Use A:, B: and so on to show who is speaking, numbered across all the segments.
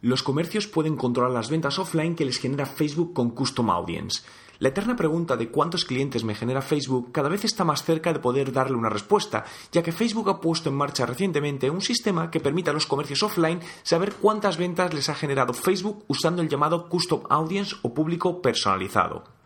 A: Los comercios pueden controlar las ventas offline que les genera Facebook con Custom Audience. La eterna pregunta de cuántos clientes me genera Facebook cada vez está más cerca de poder darle una respuesta, ya que Facebook ha puesto en marcha recientemente un sistema que permite a los comercios offline saber cuántas ventas les ha generado Facebook usando el llamado Custom Audience o público personalizado.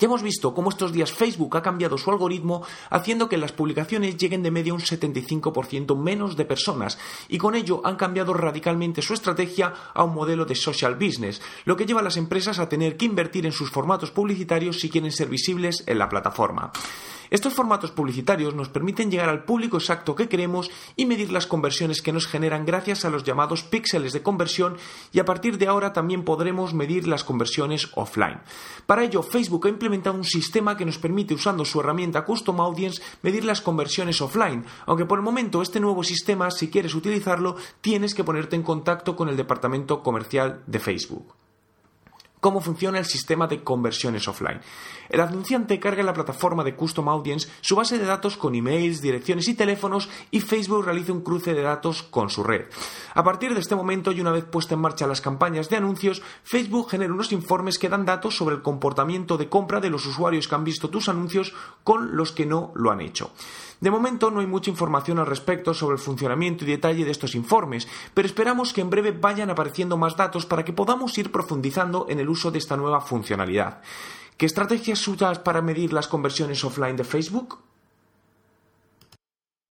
A: Ya hemos visto cómo estos días Facebook ha cambiado su algoritmo haciendo que las publicaciones lleguen de media un 75% menos de personas y con ello han cambiado radicalmente su estrategia a un modelo de social business, lo que lleva a las empresas a tener que invertir en sus formatos publicitarios si quieren ser visibles en la plataforma. Estos formatos publicitarios nos permiten llegar al público exacto que queremos y medir las conversiones que nos generan gracias a los llamados píxeles de conversión y a partir de ahora también podremos medir las conversiones offline. Para ello, Facebook ha un sistema que nos permite, usando su herramienta Custom Audience, medir las conversiones offline, aunque por el momento este nuevo sistema, si quieres utilizarlo, tienes que ponerte en contacto con el departamento comercial de Facebook cómo funciona el sistema de conversiones offline. El anunciante carga en la plataforma de Custom Audience su base de datos con emails, direcciones y teléfonos y Facebook realiza un cruce de datos con su red. A partir de este momento y una vez puesta en marcha las campañas de anuncios, Facebook genera unos informes que dan datos sobre el comportamiento de compra de los usuarios que han visto tus anuncios con los que no lo han hecho. De momento no hay mucha información al respecto sobre el funcionamiento y detalle de estos informes, pero esperamos que en breve vayan apareciendo más datos para que podamos ir profundizando en el uso de esta nueva funcionalidad. ¿Qué estrategias usas para medir las conversiones offline de Facebook?